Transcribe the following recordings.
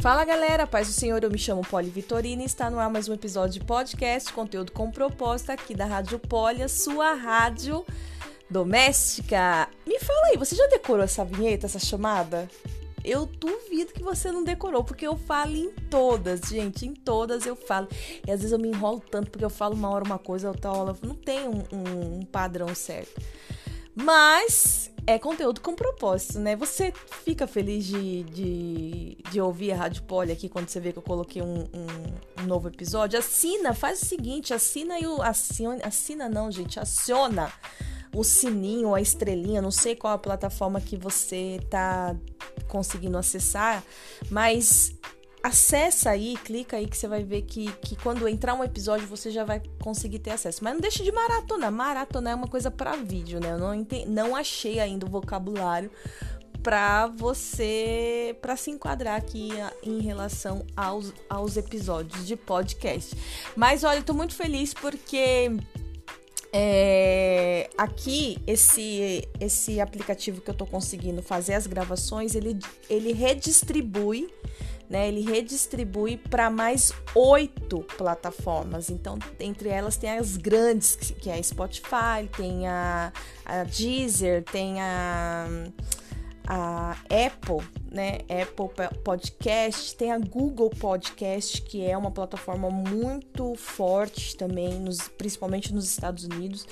Fala galera, paz do Senhor, eu me chamo Poli Vitorina e está no ar mais um episódio de podcast, conteúdo com propósito aqui da Rádio Poli, a sua rádio doméstica. Me fala aí, você já decorou essa vinheta, essa chamada? Eu duvido que você não decorou, porque eu falo em todas, gente, em todas eu falo. E às vezes eu me enrolo tanto, porque eu falo uma hora uma coisa, outra hora não tem um, um, um padrão certo. Mas é conteúdo com propósito, né? Você fica feliz de, de, de ouvir a Rádio Poli aqui quando você vê que eu coloquei um, um, um novo episódio? Assina, faz o seguinte, assina e o. Assina, assina não, gente, aciona o sininho, a estrelinha, não sei qual a plataforma que você tá conseguindo acessar, mas acessa aí, clica aí que você vai ver que, que quando entrar um episódio você já vai conseguir ter acesso. Mas não deixe de maratonar. Maratona é uma coisa para vídeo, né? Eu não, entendi, não achei ainda o vocabulário para você para se enquadrar aqui em relação aos, aos episódios de podcast. Mas olha, eu tô muito feliz porque é, aqui esse esse aplicativo que eu tô conseguindo fazer as gravações, ele ele redistribui né? Ele redistribui para mais oito plataformas. Então, entre elas tem as grandes, que é a Spotify, tem a, a Deezer, tem a, a Apple, né? Apple Podcast, tem a Google Podcast, que é uma plataforma muito forte também, nos, principalmente nos Estados Unidos.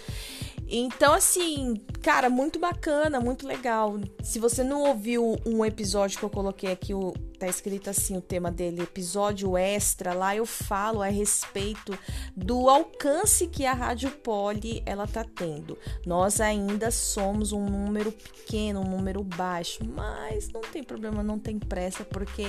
Então, assim, cara, muito bacana, muito legal. Se você não ouviu um episódio que eu coloquei aqui, o, tá escrito assim o tema dele, episódio extra, lá eu falo a respeito do alcance que a Rádio Poli ela tá tendo. Nós ainda somos um número pequeno, um número baixo, mas não tem problema, não tem pressa, porque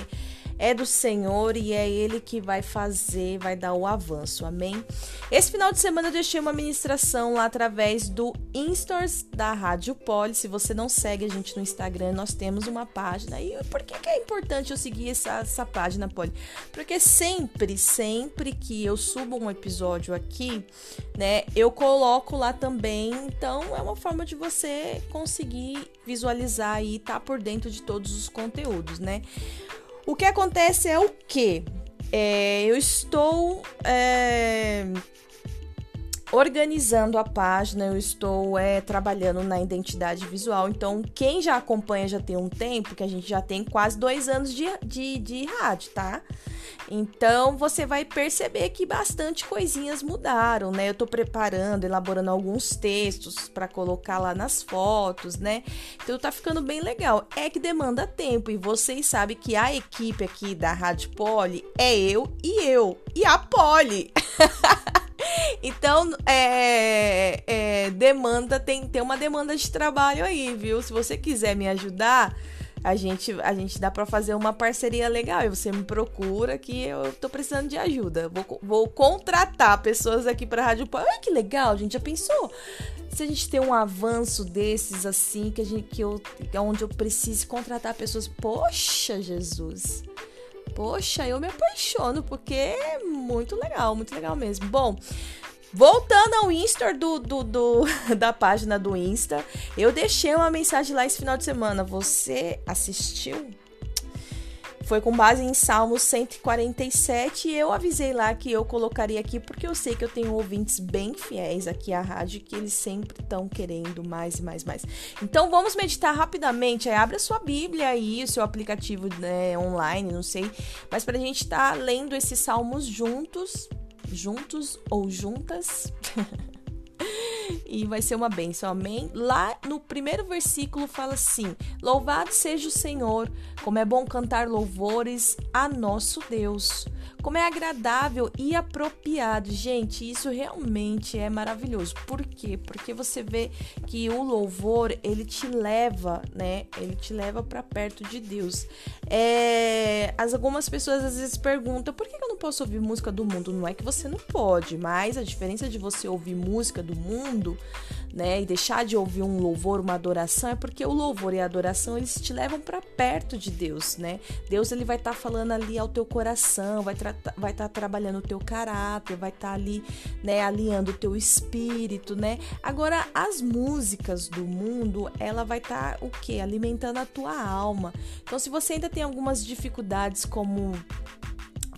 é do Senhor e é Ele que vai fazer, vai dar o avanço, amém? Esse final de semana eu deixei uma ministração lá através do Instores da Rádio Poli. Se você não segue a gente no Instagram, nós temos uma página. E por que, que é importante eu seguir essa, essa página, Poli? Porque sempre, sempre que eu subo um episódio aqui, né, eu coloco lá também. Então é uma forma de você conseguir visualizar e estar tá por dentro de todos os conteúdos, né? O que acontece é o que? É, eu estou é, organizando a página, eu estou é, trabalhando na identidade visual. Então, quem já acompanha já tem um tempo, que a gente já tem quase dois anos de, de, de rádio, tá? Então você vai perceber que bastante coisinhas mudaram, né? Eu tô preparando, elaborando alguns textos para colocar lá nas fotos, né? Então tá ficando bem legal. É que demanda tempo e vocês sabem que a equipe aqui da Rádio Poli é eu e eu e a Poli. Então, é, é, demanda, tem, tem uma demanda de trabalho aí, viu? Se você quiser me ajudar, a gente, a gente dá para fazer uma parceria legal. E você me procura que eu tô precisando de ajuda. Vou, vou contratar pessoas aqui para Rádio Pó. Olha que legal, gente. Já pensou? Se a gente tem um avanço desses assim, que a gente que eu onde eu preciso contratar pessoas. Poxa, Jesus. Poxa, eu me apaixono porque é muito legal, muito legal mesmo. Bom, Voltando ao Insta do, do, do, da página do Insta, eu deixei uma mensagem lá esse final de semana. Você assistiu? Foi com base em Salmos 147 e eu avisei lá que eu colocaria aqui porque eu sei que eu tenho ouvintes bem fiéis aqui à rádio que eles sempre estão querendo mais e mais mais. Então vamos meditar rapidamente. Aí abre a sua Bíblia aí, o seu aplicativo né, online, não sei, mas para a gente estar tá lendo esses salmos juntos juntos ou juntas. e vai ser uma bênção, amém? Lá no primeiro versículo fala assim: Louvado seja o Senhor, como é bom cantar louvores a nosso Deus como é agradável e apropriado. Gente, isso realmente é maravilhoso. Por quê? Porque você vê que o louvor, ele te leva, né? Ele te leva para perto de Deus. É... As, algumas pessoas às vezes perguntam, por que eu não posso ouvir música do mundo? Não é que você não pode, mas a diferença de você ouvir música do mundo né, e deixar de ouvir um louvor, uma adoração, é porque o louvor e a adoração eles te levam para perto de Deus, né? Deus ele vai estar tá falando ali ao teu coração, vai vai estar tá trabalhando o teu caráter, vai estar tá ali, né, alinhando o teu espírito, né? Agora as músicas do mundo, ela vai estar tá, o quê? Alimentando a tua alma. Então se você ainda tem algumas dificuldades como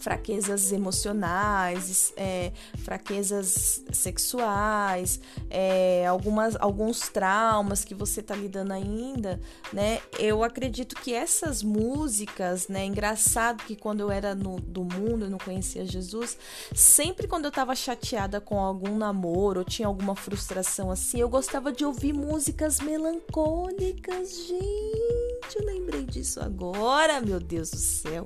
fraquezas emocionais, é, fraquezas sexuais, é, algumas, alguns traumas que você tá lidando ainda, né? Eu acredito que essas músicas, né? Engraçado que quando eu era no, do mundo, eu não conhecia Jesus, sempre quando eu tava chateada com algum namoro ou tinha alguma frustração assim, eu gostava de ouvir músicas melancólicas, gente. Eu lembrei disso agora, meu Deus do céu.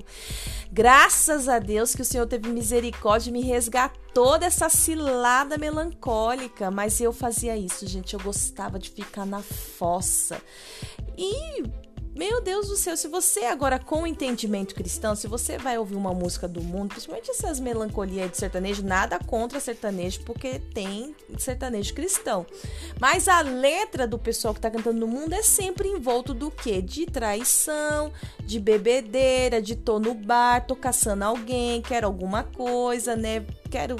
Graças a Deus que o Senhor teve misericórdia e me resgatou dessa cilada melancólica. Mas eu fazia isso, gente. Eu gostava de ficar na fossa. E meu Deus do céu, se você agora com entendimento cristão, se você vai ouvir uma música do mundo, principalmente essas melancolias de sertanejo, nada contra sertanejo, porque tem sertanejo cristão. Mas a letra do pessoal que tá cantando no mundo é sempre envolto do quê? De traição, de bebedeira, de tô no bar, tô caçando alguém, quero alguma coisa, né? Quero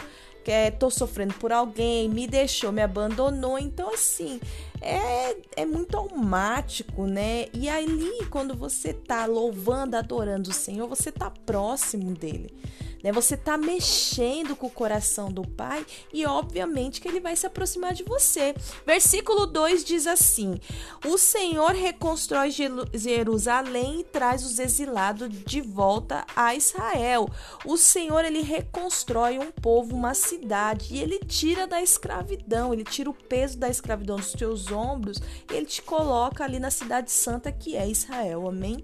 é, tô sofrendo por alguém, me deixou, me abandonou. Então, assim, é, é muito almático, né? E ali, quando você tá louvando, adorando o Senhor, você tá próximo dele né? Você tá mexendo com o coração do Pai e obviamente que ele vai se aproximar de você. Versículo 2 diz assim: O Senhor reconstrói Jerusalém e traz os exilados de volta a Israel. O Senhor ele reconstrói um povo, uma cidade e ele tira da escravidão, ele tira o peso da escravidão dos teus ombros e ele te coloca ali na cidade santa que é Israel. Amém.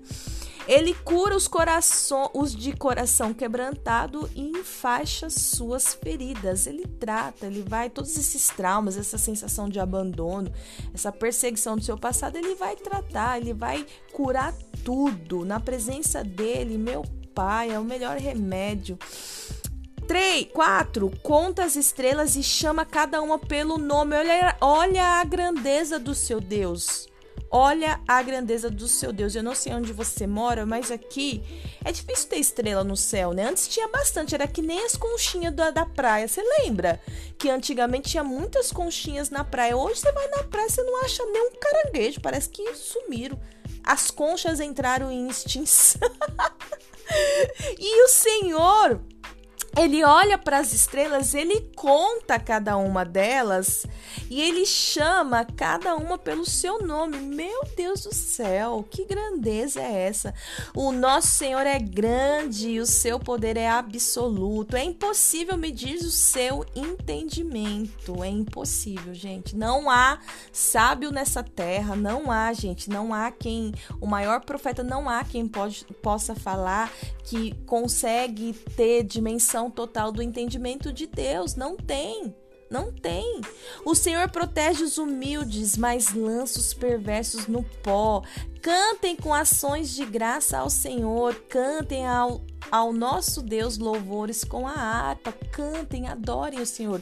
Ele cura os, coração, os de coração quebrantado e enfaixa suas feridas. Ele trata, ele vai, todos esses traumas, essa sensação de abandono, essa perseguição do seu passado, ele vai tratar, ele vai curar tudo. Na presença dele, meu Pai, é o melhor remédio. 3, 4. Conta as estrelas e chama cada uma pelo nome. Olha, olha a grandeza do seu Deus. Olha a grandeza do seu Deus. Eu não sei onde você mora, mas aqui é difícil ter estrela no céu, né? Antes tinha bastante, era que nem as conchinhas da, da praia. Você lembra? Que antigamente tinha muitas conchinhas na praia. Hoje você vai na praia, você não acha nem um caranguejo. Parece que sumiram. As conchas entraram em extinção. e o Senhor ele olha para as estrelas, ele conta cada uma delas e ele chama cada uma pelo seu nome. Meu Deus do céu, que grandeza é essa? O nosso Senhor é grande e o seu poder é absoluto. É impossível medir o seu entendimento. É impossível, gente. Não há sábio nessa terra, não há, gente, não há quem, o maior profeta, não há quem pode, possa falar que consegue ter dimensão total do entendimento de Deus. Não tem. Não tem. O Senhor protege os humildes, mas lança os perversos no pó. Cantem com ações de graça ao Senhor, cantem ao, ao nosso Deus louvores com a harpa, cantem, adorem o Senhor.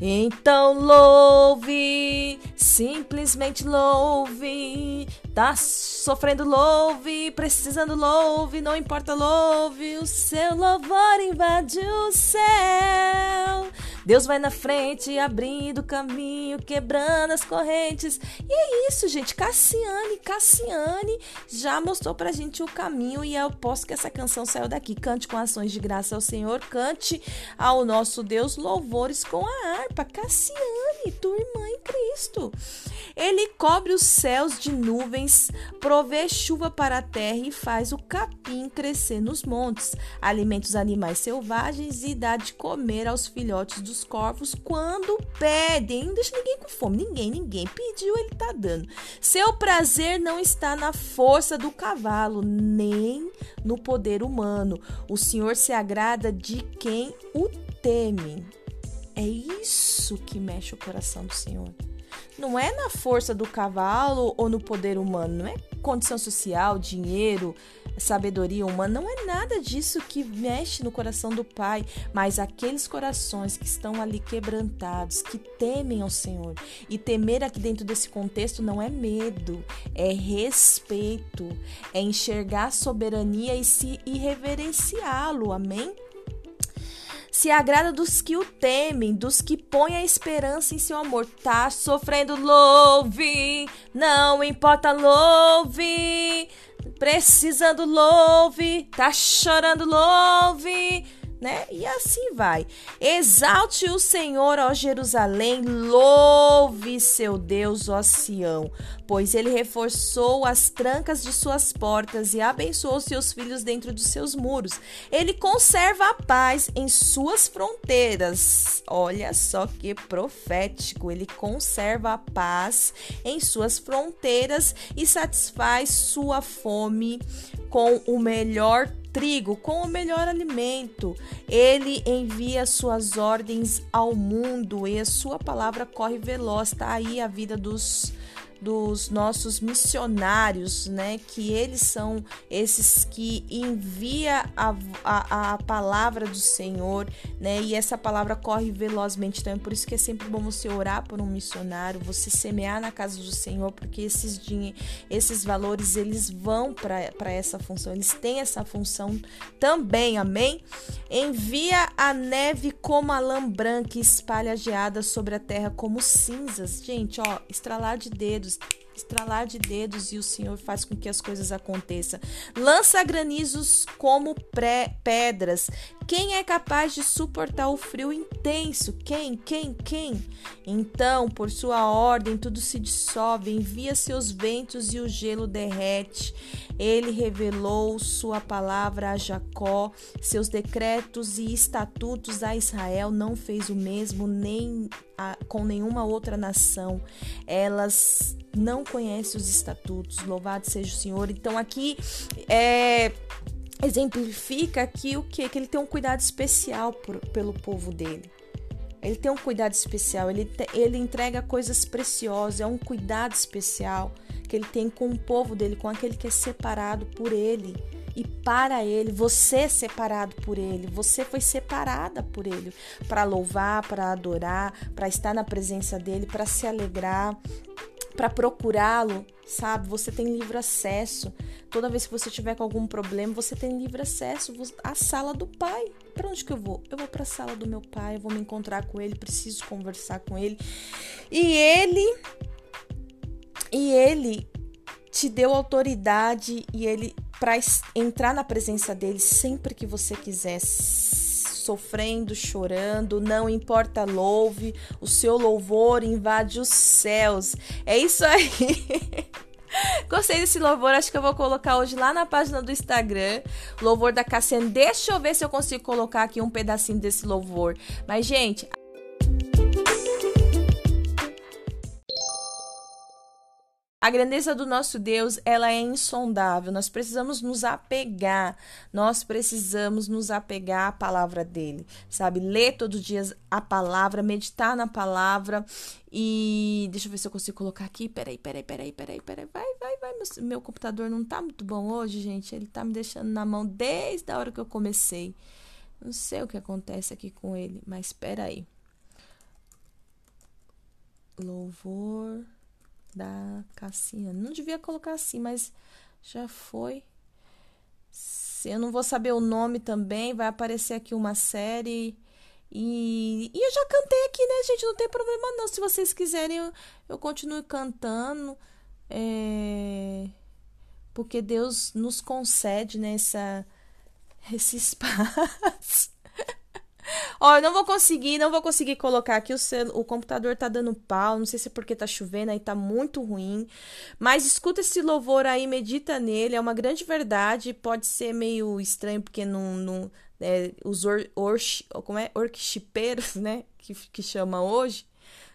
Então louve, simplesmente louve. Tá sofrendo louve, precisando louve, não importa louve, o seu louvor invade o céu. Deus vai na frente, abrindo caminho, quebrando as correntes. E é isso, gente. Cassiane, Cassiane já mostrou pra gente o caminho e eu posso que essa canção saiu daqui. Cante com ações de graça ao Senhor, cante ao nosso Deus louvores com a harpa. Cassiane, tua irmã em Cristo. Ele cobre os céus de nuvens, provê chuva para a terra e faz o capim crescer nos montes, alimenta os animais selvagens e dá de comer aos filhotes dos corvos quando pedem. Não deixa ninguém com fome, ninguém, ninguém pediu, ele tá dando. Seu prazer não está na força do cavalo, nem no poder humano. O Senhor se agrada de quem o teme. É isso que mexe o coração do Senhor. Não é na força do cavalo ou no poder humano, não é condição social, dinheiro, sabedoria humana, não é nada disso que mexe no coração do Pai, mas aqueles corações que estão ali quebrantados, que temem ao Senhor. E temer aqui dentro desse contexto não é medo, é respeito, é enxergar a soberania e se e reverenciá-lo. Amém? Se agrada dos que o temem, dos que põem a esperança em seu amor. Tá sofrendo, louve, não importa, louve. Precisando, louve. Tá chorando, louve né? E assim vai. Exalte o Senhor, ó Jerusalém, louve seu Deus, ó Sião, pois ele reforçou as trancas de suas portas e abençoou seus filhos dentro dos seus muros. Ele conserva a paz em suas fronteiras. Olha só que profético. Ele conserva a paz em suas fronteiras e satisfaz sua fome com o melhor trigo com o melhor alimento. Ele envia suas ordens ao mundo e a sua palavra corre veloz. Está aí a vida dos dos nossos missionários, né? Que eles são esses que envia a, a, a palavra do Senhor, né? E essa palavra corre velozmente. Então é por isso que é sempre bom você orar por um missionário, você semear na casa do Senhor, porque esses esses valores eles vão para essa função, eles têm essa função também, amém? Envia a neve como a lã branca e espalha a geada sobre a terra como cinzas. Gente, ó, estralar de dedos dedos, estralar de dedos e o Senhor faz com que as coisas aconteçam. Lança granizos como pré pedras. Quem é capaz de suportar o frio intenso? Quem? Quem? Quem? Então, por sua ordem, tudo se dissolve, envia seus ventos e o gelo derrete. Ele revelou sua palavra a Jacó, seus decretos e estatutos a Israel, não fez o mesmo nem a, com nenhuma outra nação. Elas não conhecem os estatutos. Louvado seja o Senhor. Então aqui é exemplifica aqui o que? Que ele tem um cuidado especial por, pelo povo dele. Ele tem um cuidado especial, ele, te, ele entrega coisas preciosas, é um cuidado especial que ele tem com o povo dele, com aquele que é separado por ele e para ele, você é separado por ele, você foi separada por ele para louvar, para adorar, para estar na presença dele, para se alegrar, para procurá-lo, sabe? Você tem livre acesso. Toda vez que você tiver com algum problema, você tem livre acesso à sala do pai. Para onde que eu vou? Eu vou para a sala do meu pai, eu vou me encontrar com ele, preciso conversar com ele. E ele e ele te deu autoridade e ele para entrar na presença dele sempre que você quiser, sofrendo, chorando, não importa, louve, o seu louvor invade os céus. É isso aí. Gostei desse louvor, acho que eu vou colocar hoje lá na página do Instagram. Louvor da Cassiane. Deixa eu ver se eu consigo colocar aqui um pedacinho desse louvor. Mas, gente, A grandeza do nosso Deus, ela é insondável. Nós precisamos nos apegar. Nós precisamos nos apegar à palavra dele, sabe? Ler todos os dias a palavra, meditar na palavra e deixa eu ver se eu consigo colocar aqui. Peraí, peraí, peraí, peraí, peraí. Vai, vai, vai. Meu, meu computador não tá muito bom hoje, gente. Ele tá me deixando na mão desde a hora que eu comecei. Não sei o que acontece aqui com ele, mas peraí. Louvor da Cassiane. Não devia colocar assim, mas já foi. Eu não vou saber o nome também, vai aparecer aqui uma série. E, e eu já cantei aqui, né, gente? Não tem problema não. Se vocês quiserem, eu, eu continuo cantando. É... Porque Deus nos concede nessa né, esse espaço. Ó, eu não vou conseguir, não vou conseguir colocar aqui o, cel... o computador tá dando pau, não sei se é porque tá chovendo aí, tá muito ruim. Mas escuta esse louvor aí, medita nele, é uma grande verdade, pode ser meio estranho porque não, não é, os or, or, como é, orquipeiros, né, que, que chama hoje,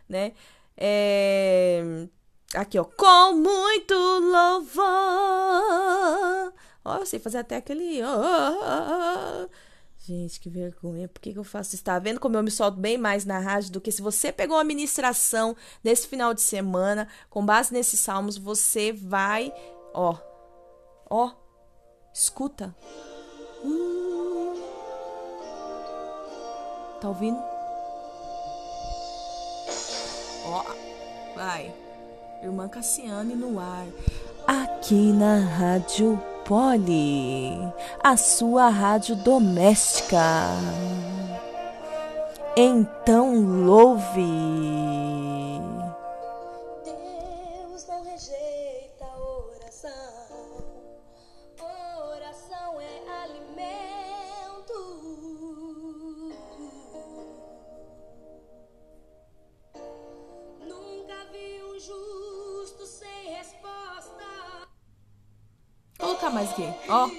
né, é... Aqui, ó. Com muito louvor. Ó, eu sei fazer até aquele. Oh, Gente, que vergonha. Por que, que eu faço isso? Tá vendo como eu me solto bem mais na rádio do que se você pegou uma ministração nesse final de semana, com base nesses salmos, você vai Ó. Ó. Escuta. Hum. Tá ouvindo? Ó. Vai. Irmã Cassiane no ar. Aqui na Rádio Poli, a sua rádio doméstica. Então louve. Colocar mais aqui. Ó. Tá.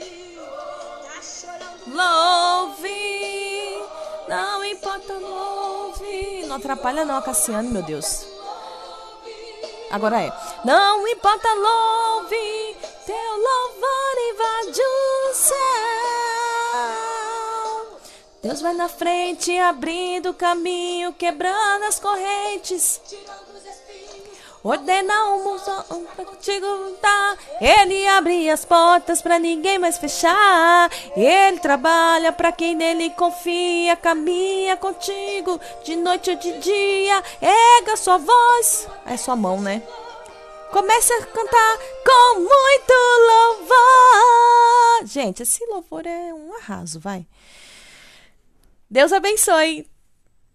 Louve. Não importa, louve. Não atrapalha não a Cassiane, meu Deus. Agora é. Não importa, louve. Teu louvor invade o céu. Deus vai na frente, abrindo o caminho, quebrando as correntes. Tirando os espinhos. Ordena o mundo pra contigo tá. Ele abre as portas pra ninguém mais fechar. Ele trabalha pra quem nele confia. Caminha contigo de noite ou de dia. Erga sua voz. É sua mão, né? Comece a cantar com muito louvor. Gente, esse louvor é um arraso, vai. Deus abençoe.